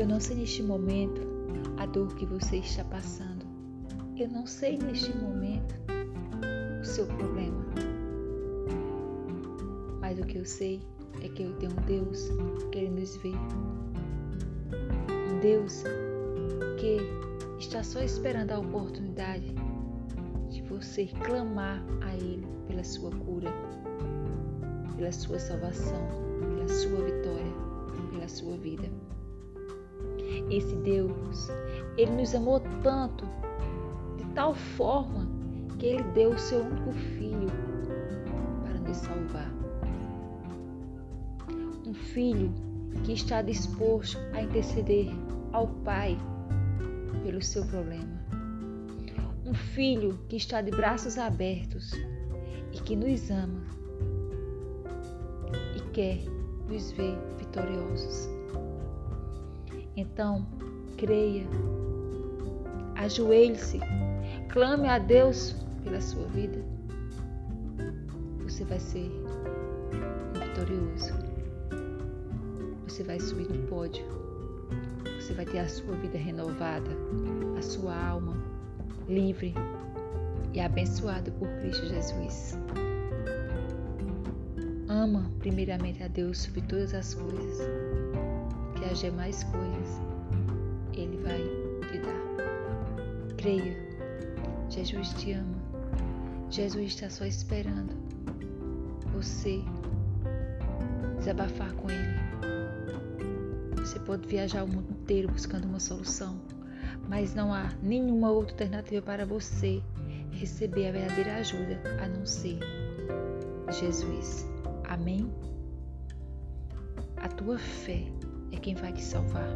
Eu não sei neste momento a dor que você está passando. Eu não sei neste momento o seu problema. Mas o que eu sei é que eu tenho um Deus que Ele nos vê. Um Deus que está só esperando a oportunidade de você clamar a Ele pela sua cura, pela sua salvação, pela sua vitória, pela sua vida. Esse Deus, Ele nos amou tanto, de tal forma, que Ele deu o seu único filho para nos salvar. Um filho que está disposto a interceder ao Pai pelo seu problema. Um filho que está de braços abertos e que nos ama e quer nos ver vitoriosos. Então, creia, ajoelhe-se, clame a Deus pela sua vida. Você vai ser vitorioso. Você vai subir no pódio. Você vai ter a sua vida renovada, a sua alma livre e abençoada por Cristo Jesus. Ama primeiramente a Deus sobre todas as coisas, que as demais coisas Ele vai te dar. Creia, Jesus te ama. Jesus está só esperando você desabafar com Ele. Você pode viajar o mundo inteiro buscando uma solução, mas não há nenhuma outra alternativa para você receber a verdadeira ajuda a não ser Jesus. Amém? A tua fé é quem vai te salvar.